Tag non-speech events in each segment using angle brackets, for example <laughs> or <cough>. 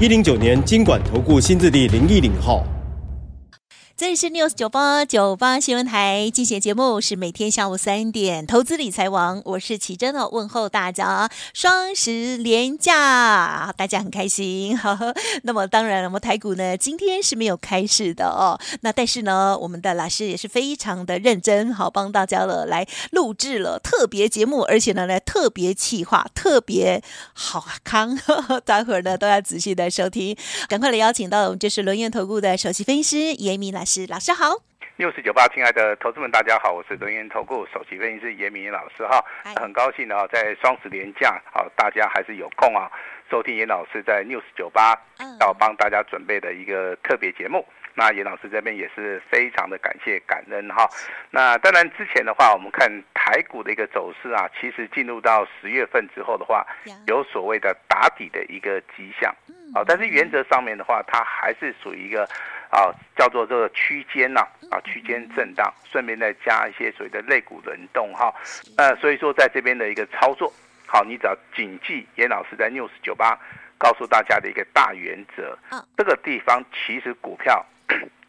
一零九年金管投顾新字第零一零号。这里是 News 九八九八新闻台，进行节目是每天下午三点，投资理财王，我是奇珍哦，问候大家，双十连假，大家很开心。呵呵，那么当然，我们台股呢今天是没有开市的哦，那但是呢，我们的老师也是非常的认真，好帮大家了来录制了特别节目，而且呢来特别企划，特别好康，呵呵，待会儿呢都要仔细的收听，赶快来邀请到我们就是轮源投顾的首席分析师严明来。是老师好，六四九八，亲爱的投资们，大家好，我是轮源投顾首席分析师严明老师哈，很高兴呢，在双十连假，好，大家还是有空啊，收听严老师在 News 九八要帮大家准备的一个特别节目。那严老师这边也是非常的感谢感恩哈。那当然之前的话，我们看台股的一个走势啊，其实进入到十月份之后的话，有所谓的打底的一个迹象，好，但是原则上面的话，它还是属于一个。啊，叫做这个区间呐，啊，区间震荡，顺便再加一些所谓的肋骨轮动哈，呃，所以说在这边的一个操作，好，你只要谨记严老师在 News 九八告诉大家的一个大原则，这个地方其实股票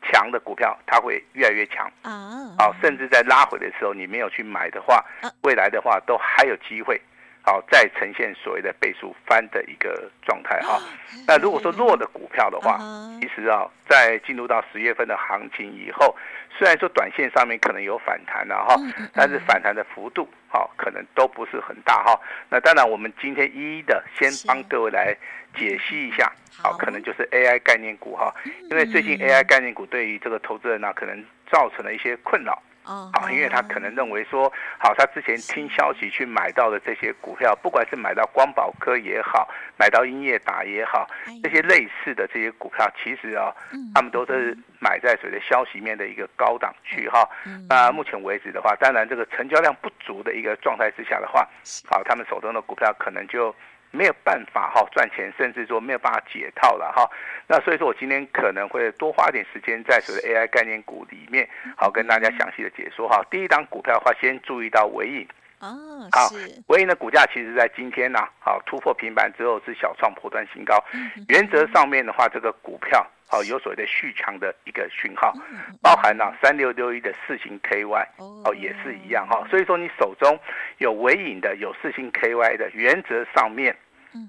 强的股票它会越来越强啊，啊，甚至在拉回的时候你没有去买的话，未来的话都还有机会。好，再呈现所谓的倍数翻的一个状态哈。那如果说弱的股票的话，其实啊，在进入到十月份的行情以后，虽然说短线上面可能有反弹了哈，但是反弹的幅度好可能都不是很大哈。那当然，我们今天一一的先帮各位来解析一下，好，可能就是 AI 概念股哈，因为最近 AI 概念股对于这个投资人呢，可能造成了一些困扰。哦，好，因为他可能认为说，好，他之前听消息去买到的这些股票，不管是买到光宝科也好，买到英业达也好，这些类似的这些股票，其实啊，他们都是买在随着消息面的一个高档区哈。那目前为止的话，当然这个成交量不足的一个状态之下的话，好，他们手中的股票可能就。没有办法哈赚钱，甚至说没有办法解套了哈。那所以说我今天可能会多花点时间在所谓的 AI 概念股里面，好跟大家详细的解说哈。第一档股票的话，先注意到尾影哦，好，纬颖的股价其实在今天呢，好突破平板之后是小创破断新高。原则上面的话，这个股票好有所谓的续强的一个讯号，包含了三六六一的四星 KY 哦也是一样哈。所以说你手中有纬颖的，有四星 KY 的，原则上面。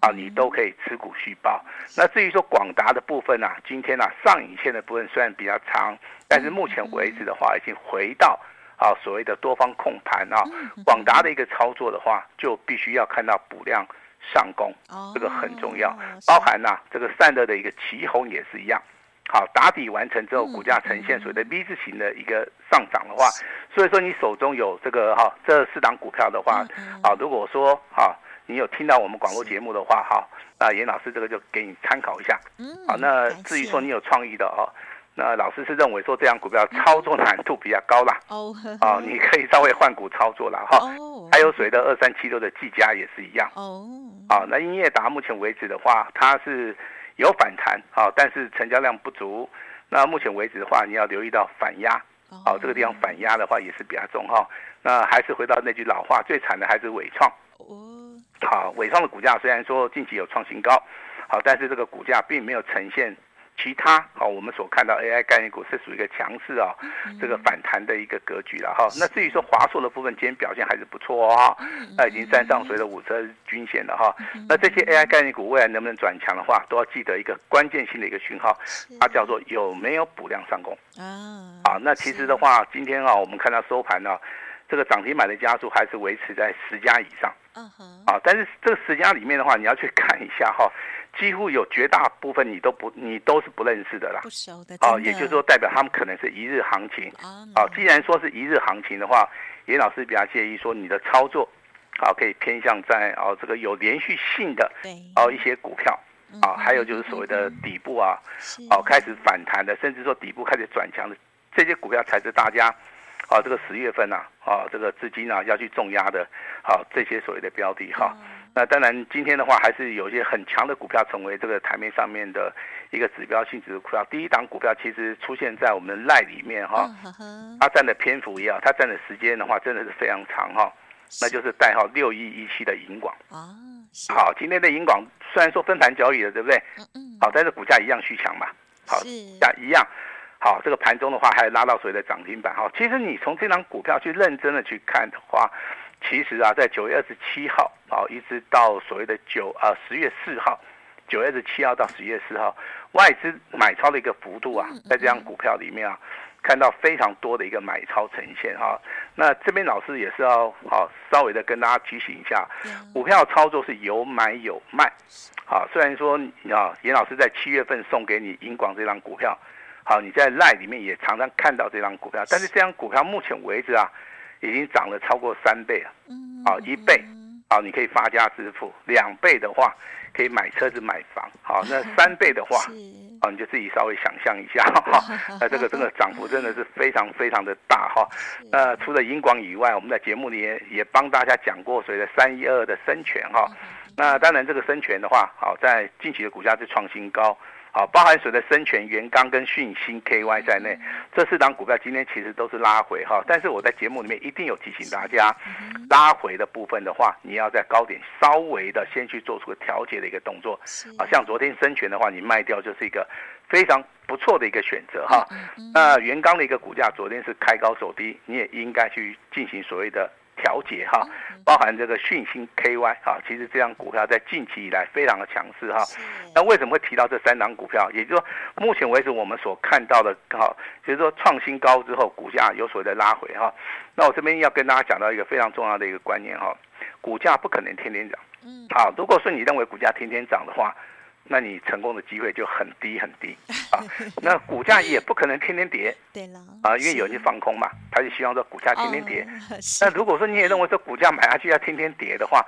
啊，你都可以持股续报。那至于说广达的部分啊，今天啊上影线的部分虽然比较长，但是目前为止的话，已经回到啊所谓的多方控盘啊。广达的一个操作的话，就必须要看到补量上攻，这个很重要。包含呐、啊、这个散热的一个旗红也是一样。好，打底完成之后，股价呈现所谓的 V 字形的一个上涨的话，所以说你手中有这个哈这四档股票的话，啊如果说哈。你有听到我们广播节目的话，哈，那严老师这个就给你参考一下。嗯，好，那至于说你有创意的哦，那老师是认为说这样股票操作难度比较高啦。哦，啊，你可以稍微换股操作了哈。哦，还有谁的二三七六的技嘉也是一样。哦，好，那英业达目前为止的话，它是有反弹，好，但是成交量不足。那目前为止的话，你要留意到反压。哦，这个地方反压的话也是比较重哈。那还是回到那句老话，最惨的还是伟创。哦。好，伟创的股价虽然说近期有创新高，好，但是这个股价并没有呈现其他好，我们所看到 AI 概念股是属于一个强势啊，这个反弹的一个格局了哈。那至于说华硕的部分，今天表现还是不错哦，那已经站上随着五十均线了哈。那这些 AI 概念股未来能不能转强的话，都要记得一个关键性的一个讯号，它叫做有没有补量上攻啊。好，那其实的话，今天啊，我们看到收盘呢，这个涨停板的家数还是维持在十家以上。嗯哼，啊，但是这个十家里面的话，你要去看一下哈，<laughs> 几乎有绝大部分你都不，你都是不认识的啦，不熟的，哦，也就是说代表他们可能是一日行情，啊，既然说是一日行情的话，严老师比较建议说你的操作，啊，可以偏向在哦这个有连续性的，对，哦一些股票，啊，还有就是所谓的底部啊，哦开始反弹的，甚至说底部开始转强的这些股票才是大家啊这个十月份呐啊这个资金啊要去重压的啊这些所谓的标的哈。那当然今天的话还是有一些很强的股票成为这个台面上面的一个指标性质的股票。第一档股票其实出现在我们赖里面哈，它占的篇幅也好，它占的时间的话真的是非常长哈。那就是代号六一一七的银广啊，好，今天的银广虽然说分盘交易了，对不对？嗯嗯。好，但是股价一样续强嘛。好，价一样。好，这个盘中的话还拉到所谓的涨停板。好，其实你从这张股票去认真的去看的话，其实啊，在九月二十七号啊，一直到所谓的九啊十月四号，九月二十七号到十月四号，外资买超的一个幅度啊，在这张股票里面啊。看到非常多的一个买超呈现哈，那这边老师也是要好稍微的跟大家提醒一下，股票操作是有买有卖，好，虽然说啊严老师在七月份送给你银广这张股票，好，你在 LINE 里面也常常看到这张股票，但是这张股票目前为止啊，已经涨了超过三倍了，好，一倍，好，你可以发家致富，两倍的话可以买车子买房，好，那三倍的话。<laughs> 啊，你就自己稍微想象一下哈，那这个这个涨幅真的是非常非常的大哈。那除了银广以外，我们在节目里也也帮大家讲过所谓的三一二的深全哈。那当然这个深全的话，好在近期的股价是创新高。好，包含所谓的生全、元刚跟讯芯 KY 在内，这四档股票今天其实都是拉回哈。但是我在节目里面一定有提醒大家，拉回的部分的话，你要在高点稍微的先去做出个调节的一个动作。啊，像昨天生全的话，你卖掉就是一个非常不错的一个选择哈。那元刚的一个股价昨天是开高走低，你也应该去进行所谓的。调节哈，包含这个讯芯 KY 哈，其实这张股票在近期以来非常的强势哈。那为什么会提到这三档股票？也就是说，目前为止我们所看到的哈，就是说创新高之后，股价有所谓的拉回哈。那我这边要跟大家讲到一个非常重要的一个观念哈，股价不可能天天涨。嗯。好，如果说你认为股价天天涨的话。那你成功的机会就很低很低 <laughs> 啊！那股价也不可能天天跌，对了啊，因为有人去放空嘛，他就希望说股价天天跌。那如果说你也认为说股价买下去要天天跌的话，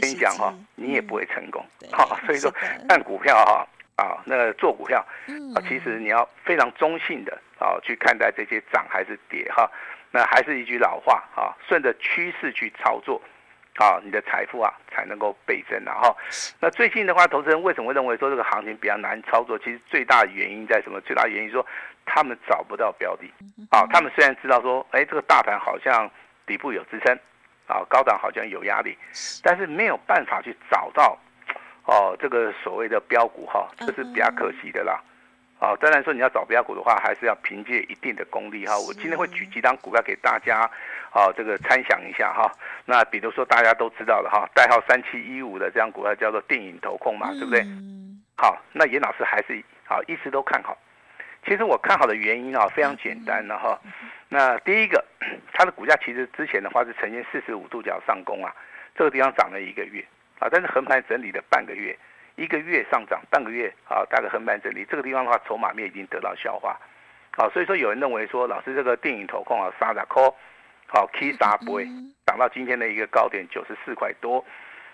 跟你讲哈，你也不会成功。好，所以说看股票哈啊，那做股票啊，其实你要非常中性的啊去看待这些涨还是跌哈。那还是一句老话啊，顺着趋势去操作。啊，你的财富啊才能够倍增，然后，那最近的话，投资人为什么会认为说这个行情比较难操作？其实最大的原因在什么？最大的原因说他们找不到标的。啊，他们虽然知道说，哎，这个大盘好像底部有支撑，啊，高档好像有压力，但是没有办法去找到，哦，这个所谓的标股哈，这是比较可惜的啦。啊，当然说你要找标股的话，还是要凭借一定的功力哈。我今天会举几档股票给大家，啊，这个参详一下哈。那比如说大家都知道的哈，代号三七一五的这张股票叫做电影投控嘛，对不对？好，那严老师还是好一直都看好。其实我看好的原因啊非常简单的哈。那第一个，<clears throat> 它的股价其实之前的话是呈现四十五度角上攻啊，这个地方涨了一个月啊，但是横盘整理了半个月。一个月上涨，半个月啊，大概横盘整理，这个地方的话，筹码面已经得到消化，好，所以说有人认为说，老师这个电影投控啊，三十块，好，K 杀不会，涨到今天的一个高点九十四块多，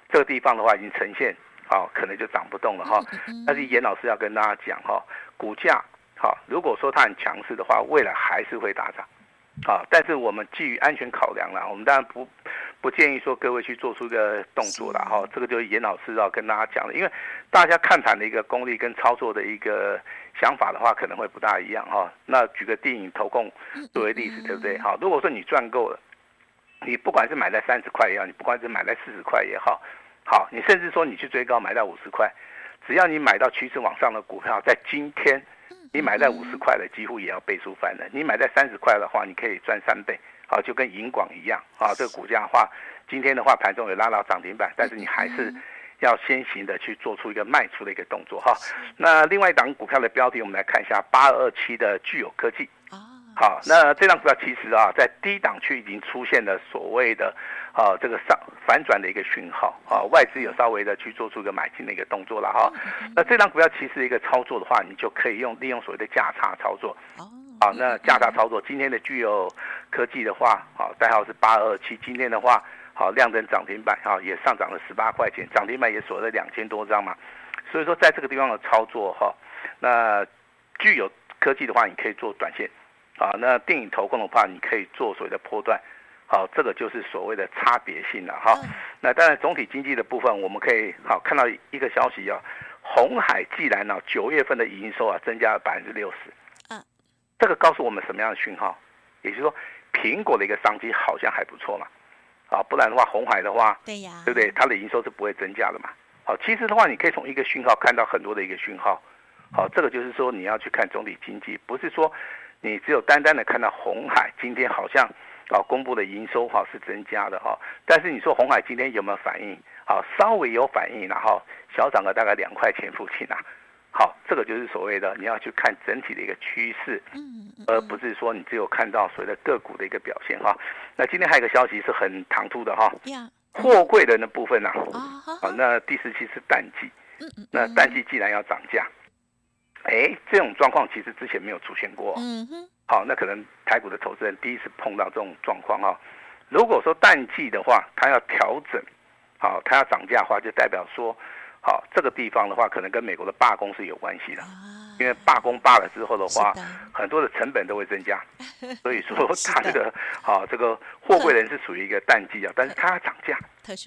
这个地方的话已经呈现，好，可能就涨不动了哈。但是严老师要跟大家讲哈，股价好，如果说它很强势的话，未来还是会大涨，啊，但是我们基于安全考量啦，我们当然不。不建议说各位去做出一个动作了哈，这个就是严老师要跟大家讲的，因为大家看盘的一个功力跟操作的一个想法的话，可能会不大一样哈。那举个电影投控作为例子，对不对？好，如果说你赚够了，你不管是买在三十块也好，你不管是买在四十块也好，好，你甚至说你去追高买到五十块，只要你买到趋势往上的股票，在今天你买在五十块的，几乎也要倍数翻了。你买在三十块的话，你可以赚三倍。啊，就跟银广一样啊，这个股价的话，今天的话盘中有拉到涨停板，但是你还是要先行的去做出一个卖出的一个动作哈。那另外一档股票的标的，我们来看一下八二二七的具有科技。好，那这档股票其实啊，在低档区已经出现了所谓的啊这个上反转的一个讯号啊，外资有稍微的去做出一个买进的一个动作了哈。那这档股票其实一个操作的话，你就可以用利用所谓的价差操作。好，那价差操作，今天的聚友科技的话，好，代号是八二七。今天的话，好，亮灯涨停板，哈，也上涨了十八块钱，涨停板也锁了两千多张嘛。所以说在这个地方的操作哈，那具有科技的话，你可以做短线，啊，那电影投控的话，你可以做所谓的波段，好，这个就是所谓的差别性了哈。那当然总体经济的部分，我们可以好看到一个消息啊，红海既然呢九月份的营收啊增加了百分之六十，嗯，这个告诉我们什么样的讯号？也就是说，苹果的一个商机好像还不错嘛，啊，不然的话，红海的话，对呀，对不对？它的营收是不会增加的嘛。好，其实的话，你可以从一个讯号看到很多的一个讯号。好，这个就是说你要去看总体经济，不是说你只有单单的看到红海今天好像啊公布的营收哈是增加的哈，但是你说红海今天有没有反应？好，稍微有反应，然后小涨了大概两块钱附近啊。好，这个就是所谓的你要去看整体的一个趋势，嗯而不是说你只有看到所谓的个股的一个表现哈。那今天还有一个消息是很唐突的哈。货柜的那部分呢、啊？啊，那第四期是淡季，那淡季既然要涨价，哎，这种状况其实之前没有出现过。嗯哼，好，那可能台股的投资人第一次碰到这种状况哈。如果说淡季的话，它要调整，好，它要涨价的话，就代表说，好，这个地方的话，可能跟美国的罢工是有关系的。因为罢工罢了之后的话，很多的成本都会增加，<laughs> 所以说它这个好、啊，这个货柜人是属于一个淡季啊，但是它要涨价，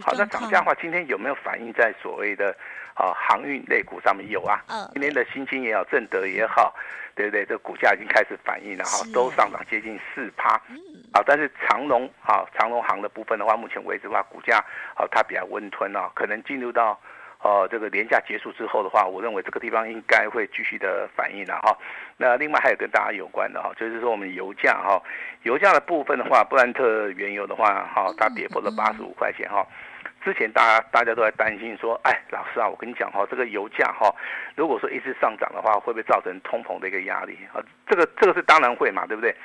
好，那涨价的话，今天有没有反映在所谓的啊航运类股上面？有啊，今天的新兴也好，正德也好，对不对？这个股价已经开始反映了哈，都上涨接近四趴，好，但是长隆啊，长荣航的部分的话，目前为止的话，股价啊它比较温吞啊，可能进入到。哦，这个连假结束之后的话，我认为这个地方应该会继续的反应了哈。那另外还有跟大家有关的哈，就是说我们油价哈，油价的部分的话，布兰特原油的话哈，它跌破了八十五块钱哈。之前大家大家都在担心说，哎，老师啊，我跟你讲哈，这个油价哈，如果说一直上涨的话，会不会造成通膨的一个压力啊？这个这个是当然会嘛，对不对？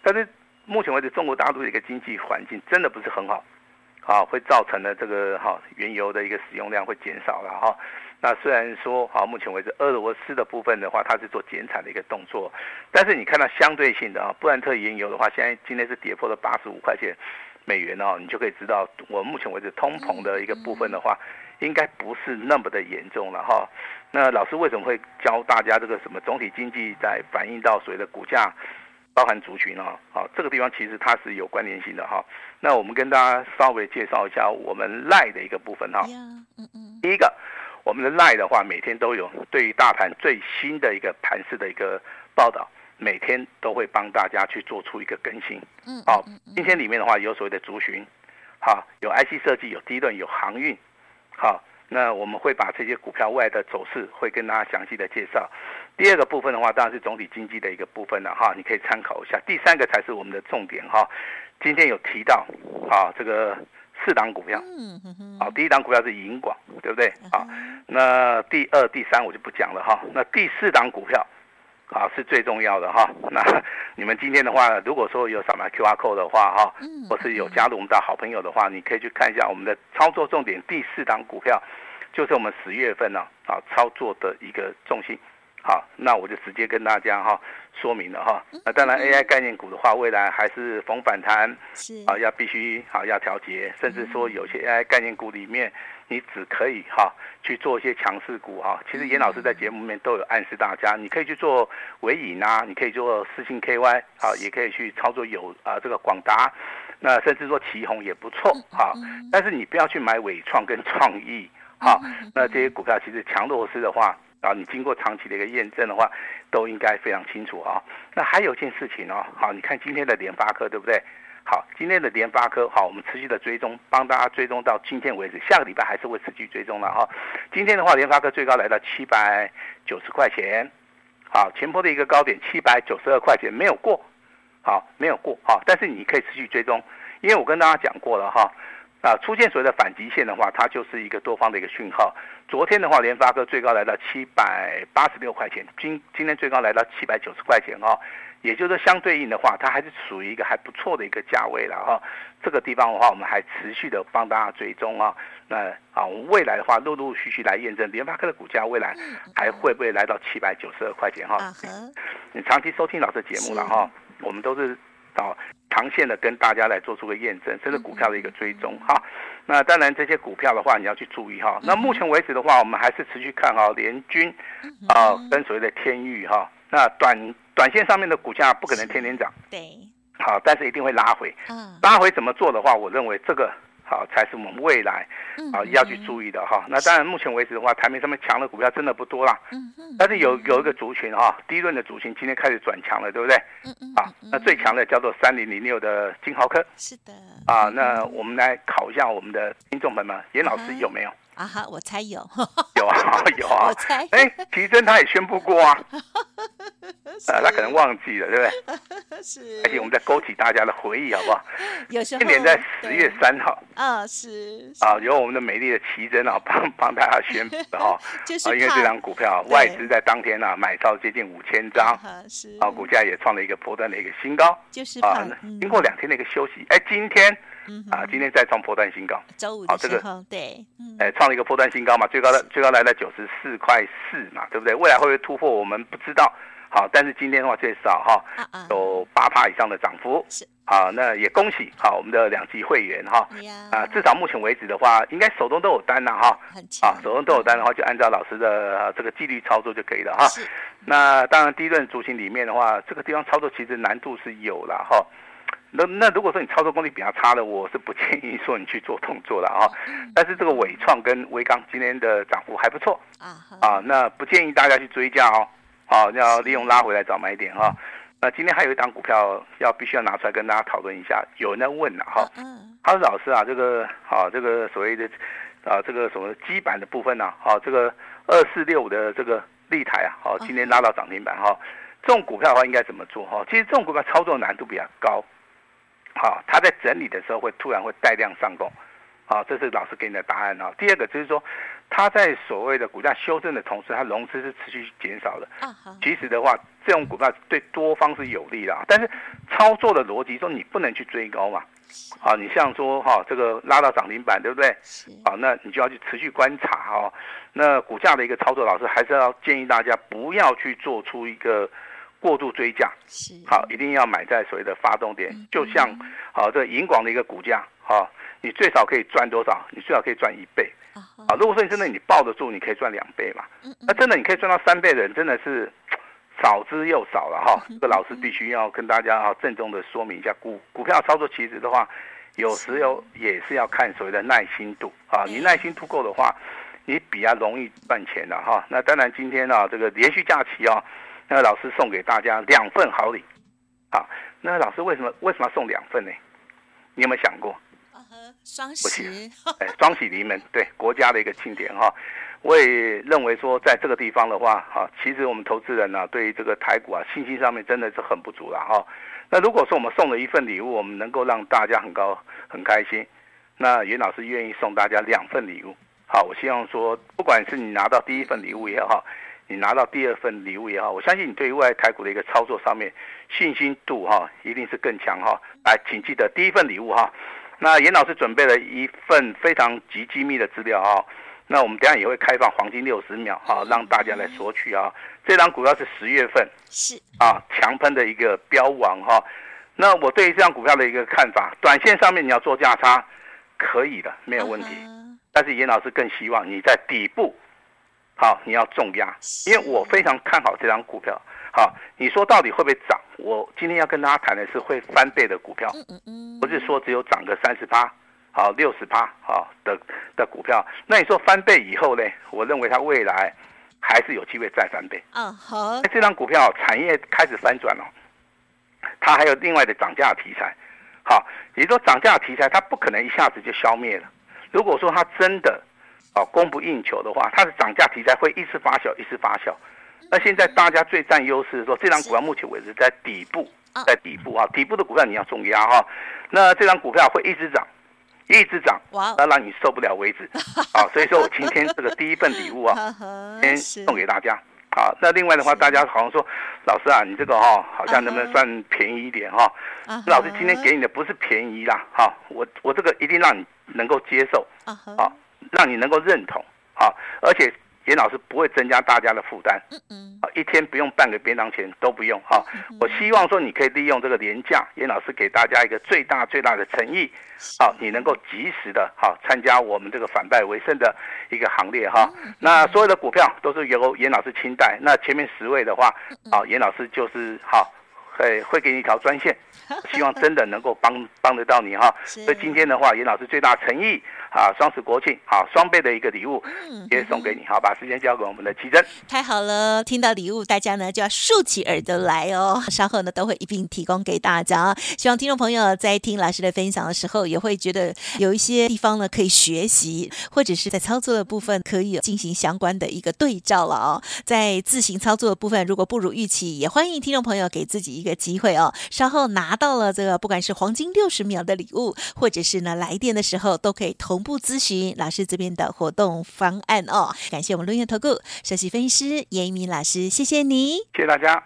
但是目前为止，中国大陆的一个经济环境真的不是很好。啊，会造成了这个哈原油的一个使用量会减少了哈。那虽然说啊，目前为止俄罗斯的部分的话，它是做减产的一个动作，但是你看到相对性的啊，布兰特原油的话，现在今天是跌破了八十五块钱美元哦，你就可以知道我目前为止通膨的一个部分的话，应该不是那么的严重了哈。那老师为什么会教大家这个什么总体经济在反映到所谓的股价？包含族群啊，好，这个地方其实它是有关联性的哈。那我们跟大家稍微介绍一下我们赖的一个部分哈。第一个，我们的赖的话，每天都有对于大盘最新的一个盘势的一个报道，每天都会帮大家去做出一个更新。嗯，好，今天里面的话有所谓的族群，好，有 IC 设计，有低段，有航运，好。那我们会把这些股票外的走势会跟大家详细的介绍。第二个部分的话，当然是总体经济的一个部分了哈，你可以参考一下。第三个才是我们的重点哈。今天有提到啊，这个四档股票，好，第一档股票是银广，对不对？好，那第二、第三我就不讲了哈。那第四档股票。好，是最重要的哈。<laughs> 那你们今天的话，如果说有扫描 QR code 的话哈，或是有加入我们的好朋友的话，你可以去看一下我们的操作重点。第四档股票就是我们十月份呢啊操作的一个重心。好，那我就直接跟大家哈说明了哈。那当然 AI 概念股的话，未来还是逢反弹，是啊，要必须啊要调节，甚至说有些 AI 概念股里面。你只可以哈去做一些强势股哈，其实严老师在节目里面都有暗示大家，你可以去做尾影啊，你可以做四星 KY 啊，也可以去操作有啊这个广达，那甚至说奇宏也不错哈，但是你不要去买伟创跟创意哈，那这些股票其实强弱势的话啊，你经过长期的一个验证的话，都应该非常清楚啊。那还有一件事情哦，好，你看今天的联发科对不对？好，今天的联发科，好，我们持续的追踪，帮大家追踪到今天为止，下个礼拜还是会持续追踪的哈。今天的话，联发科最高来到七百九十块钱，好，前波的一个高点七百九十二块钱没有过，好，没有过，好，但是你可以持续追踪，因为我跟大家讲过了哈，啊，出现所谓的反极线的话，它就是一个多方的一个讯号。昨天的话，联发科最高来到七百八十六块钱，今今天最高来到七百九十块钱哈。也就是说，相对应的话，它还是属于一个还不错的一个价位了哈。这个地方的话，我们还持续的帮大家追踪啊。那啊，未来的话，陆陆续续来验证联发科的股价未来还会不会来到七百九十二块钱哈？你长期收听老师节目了哈，我们都是找长线的跟大家来做出个验证，甚至股票的一个追踪哈。那当然这些股票的话，你要去注意哈。那目前为止的话，我们还是持续看好联军啊，跟所谓的天域哈。那短短线上面的股价不可能天天涨，对，好，但是一定会拉回。嗯拉回怎么做的话，我认为这个。好，才是我们未来啊要去注意的哈。那当然，目前为止的话，台面上面强的股票真的不多啦。嗯嗯。但是有有一个族群哈，第一轮的族群今天开始转强了，对不对？嗯嗯。啊，那最强的叫做三零零六的金豪科。是的。啊，那我们来考一下我们的听众朋友们，严老师有没有？啊哈，我猜有。有啊，<laughs> 有啊。我猜。哎，奇珍他也宣布过啊。<laughs> 呃，他可能忘记了，对不对？<laughs> 是。而且我们在勾起大家的回忆，好不好？<laughs> 有时候。今年在十月三号。啊，是。啊，由我们的美丽的奇珍啊，<laughs> 帮帮大家宣布的哈。就是。啊，因为这张股票外资在当天呢买超接近五千张。是。啊，股价也创了一个波段的一个新高。就是。啊，经过两天的一个休息，哎，今天。啊，今天再创波段新高，周五的时候，对，哎，创了一个波段新高嘛，最高的最高来到九十四块四嘛，对不对？未来会不会突破，我们不知道。好，但是今天的话最少哈，有八趴以上的涨幅。是，啊，那也恭喜好我们的两级会员哈，啊，至少目前为止的话，应该手中都有单了哈，啊，手中都有单的话，就按照老师的这个纪律操作就可以了哈。那当然，第一轮族群里面的话，这个地方操作其实难度是有了哈。那那如果说你操作功力比较差的，我是不建议说你去做动作了啊。但是这个伟创跟威刚今天的涨幅还不错。啊啊，那不建议大家去追加哦，好，要利用拉回来找买点哈。那今天还有一档股票要必须要拿出来跟大家讨论一下，有人在问了哈，他说老师啊，这个好这个所谓的啊这个什么基板的部分呢？好，这个二四六五的这个立台啊，好，今天拉到涨停板哈，这种股票的话应该怎么做哈？其实这种股票操作难度比较高。好，它在整理的时候会突然会带量上攻，好，这是老师给你的答案啊。第二个就是说，它在所谓的股价修正的同时，它融资是持续减少的。其实的话，这种股票对多方是有利的，但是操作的逻辑说你不能去追高嘛。啊，你像说哈，这个拉到涨停板，对不对？啊，那你就要去持续观察哈。那股价的一个操作，老师还是要建议大家不要去做出一个。过度追价是好，一定要买在所谓的发动点，就像好这银广的一个股价，好，你最少可以赚多少？你最少可以赚一倍啊！如果说你真的你抱得住，你可以赚两倍嘛。那真的你可以赚到三倍的人，真的是 <tsk> 少之又少了哈。<laughs> 这个老师必须要跟大家啊郑重的说明一下，股股票操作其实的话，有时候也是要看所谓的耐心度啊。你耐心度够的话，你比较容易赚钱的哈。那当然今天呢，这个连续假期啊。那老师送给大家两份好礼，啊，那老师为什么为什么要送两份呢？你有没有想过？双喜，哎，双喜临门，对国家的一个庆典哈。我也认为说，在这个地方的话，哈，其实我们投资人呢，对于这个台股啊，信心上面真的是很不足了哈。那如果说我们送了一份礼物，我们能够让大家很高很开心，那袁老师愿意送大家两份礼物。好，我希望说，不管是你拿到第一份礼物也好。你拿到第二份礼物也好，我相信你对于未来台股的一个操作上面信心度哈，一定是更强哈。来，请记得第一份礼物哈。那严老师准备了一份非常极机密的资料哈。那我们等下也会开放黄金六十秒哈，让大家来索取啊。这张股票是十月份是啊强喷的一个标王哈。那我对于这张股票的一个看法，短线上面你要做价差可以的，没有问题。但是严老师更希望你在底部。好，你要重压，因为我非常看好这张股票。好，你说到底会不会涨？我今天要跟大家谈的是会翻倍的股票，不是说只有涨个三十趴，好六十趴，好的的股票。那你说翻倍以后呢？我认为它未来还是有机会再翻倍。嗯，好。这张股票产业开始翻转了，它还有另外的涨价题材。好，也就是说涨价题材它不可能一下子就消灭了。如果说它真的。哦，供不应求的话，它的涨价题材会一直发酵，一直发酵。那现在大家最占优势的说，这张股票目前为止在底部，在底部啊，底部的股票你要重压哈。那这张股票会一直涨，一直涨，那让你受不了为止。<laughs> 啊，所以说我今天这个第一份礼物啊，<laughs> 先送给大家。啊，那另外的话，大家好像说，老师啊，你这个哈，好像能不能算便宜一点哈？老师今天给你的不是便宜啦，哈，我我这个一定让你能够接受。好。让你能够认同，啊，而且严老师不会增加大家的负担。嗯嗯，啊，一天不用半个便当钱都不用哈。我希望说你可以利用这个廉价，严老师给大家一个最大最大的诚意，好，你能够及时的哈参加我们这个反败为胜的一个行列哈。那所有的股票都是由严老师亲带，那前面十位的话，啊，严老师就是好。会，会给你一条专线，希望真的能够帮帮得到你哈。所以今天的话，严老师最大诚意啊，双十国庆好双倍的一个礼物，也送给你。好，把时间交给我们的奇珍。太好了，听到礼物，大家呢就要竖起耳朵来哦。<laughs> 稍后呢都会一并提供给大家。希望听众朋友在听老师的分享的时候，也会觉得有一些地方呢可以学习，或者是在操作的部分可以进行相关的一个对照了哦。在自行操作的部分，如果不如预期，也欢迎听众朋友给自己一个。机会哦，稍后拿到了这个，不管是黄金六十秒的礼物，或者是呢来电的时候，都可以同步咨询老师这边的活动方案哦。感谢我们论元投顾首席分析师严一鸣老师，谢谢你，谢谢大家。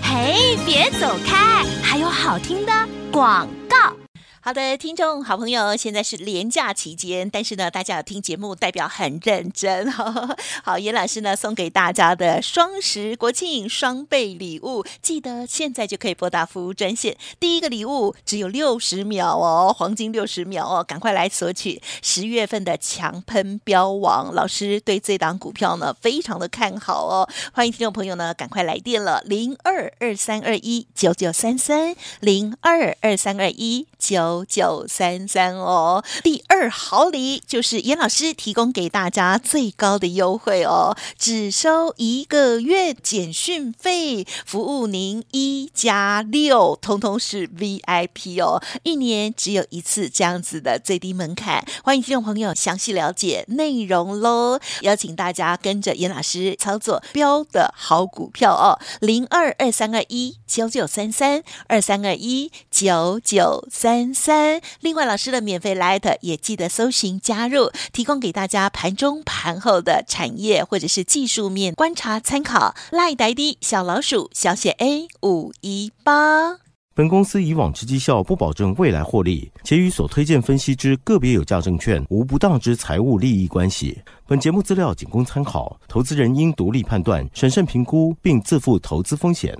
嘿，别走开，还有好听的广告。好的，听众好朋友，现在是连假期间，但是呢，大家要听节目，代表很认真。呵 <laughs> 呵好，严老师呢送给大家的双十国庆双倍礼物，记得现在就可以拨打服务专线。第一个礼物只有六十秒哦，黄金六十秒哦，赶快来索取十月份的强喷标王。老师对这档股票呢非常的看好哦，欢迎听众朋友呢赶快来电了，零二二三二一九九三三零二二三二一九。九三三哦，第二好礼就是严老师提供给大家最高的优惠哦，只收一个月简讯费，服务您一加六，通通是 VIP 哦，一年只有一次这样子的最低门槛，欢迎听众朋友详细了解内容喽，邀请大家跟着严老师操作标的好股票哦，零二二三二一九九三三二三二一九九三。三。三，另外老师的免费 Line 也记得搜寻加入，提供给大家盘中盘后的产业或者是技术面观察参考。Line ID 小老鼠小写 A 五一八。本公司以往之绩效不保证未来获利，且与所推荐分析之个别有价证券无不当之财务利益关系。本节目资料仅供参考，投资人应独立判断、审慎评估，并自负投资风险。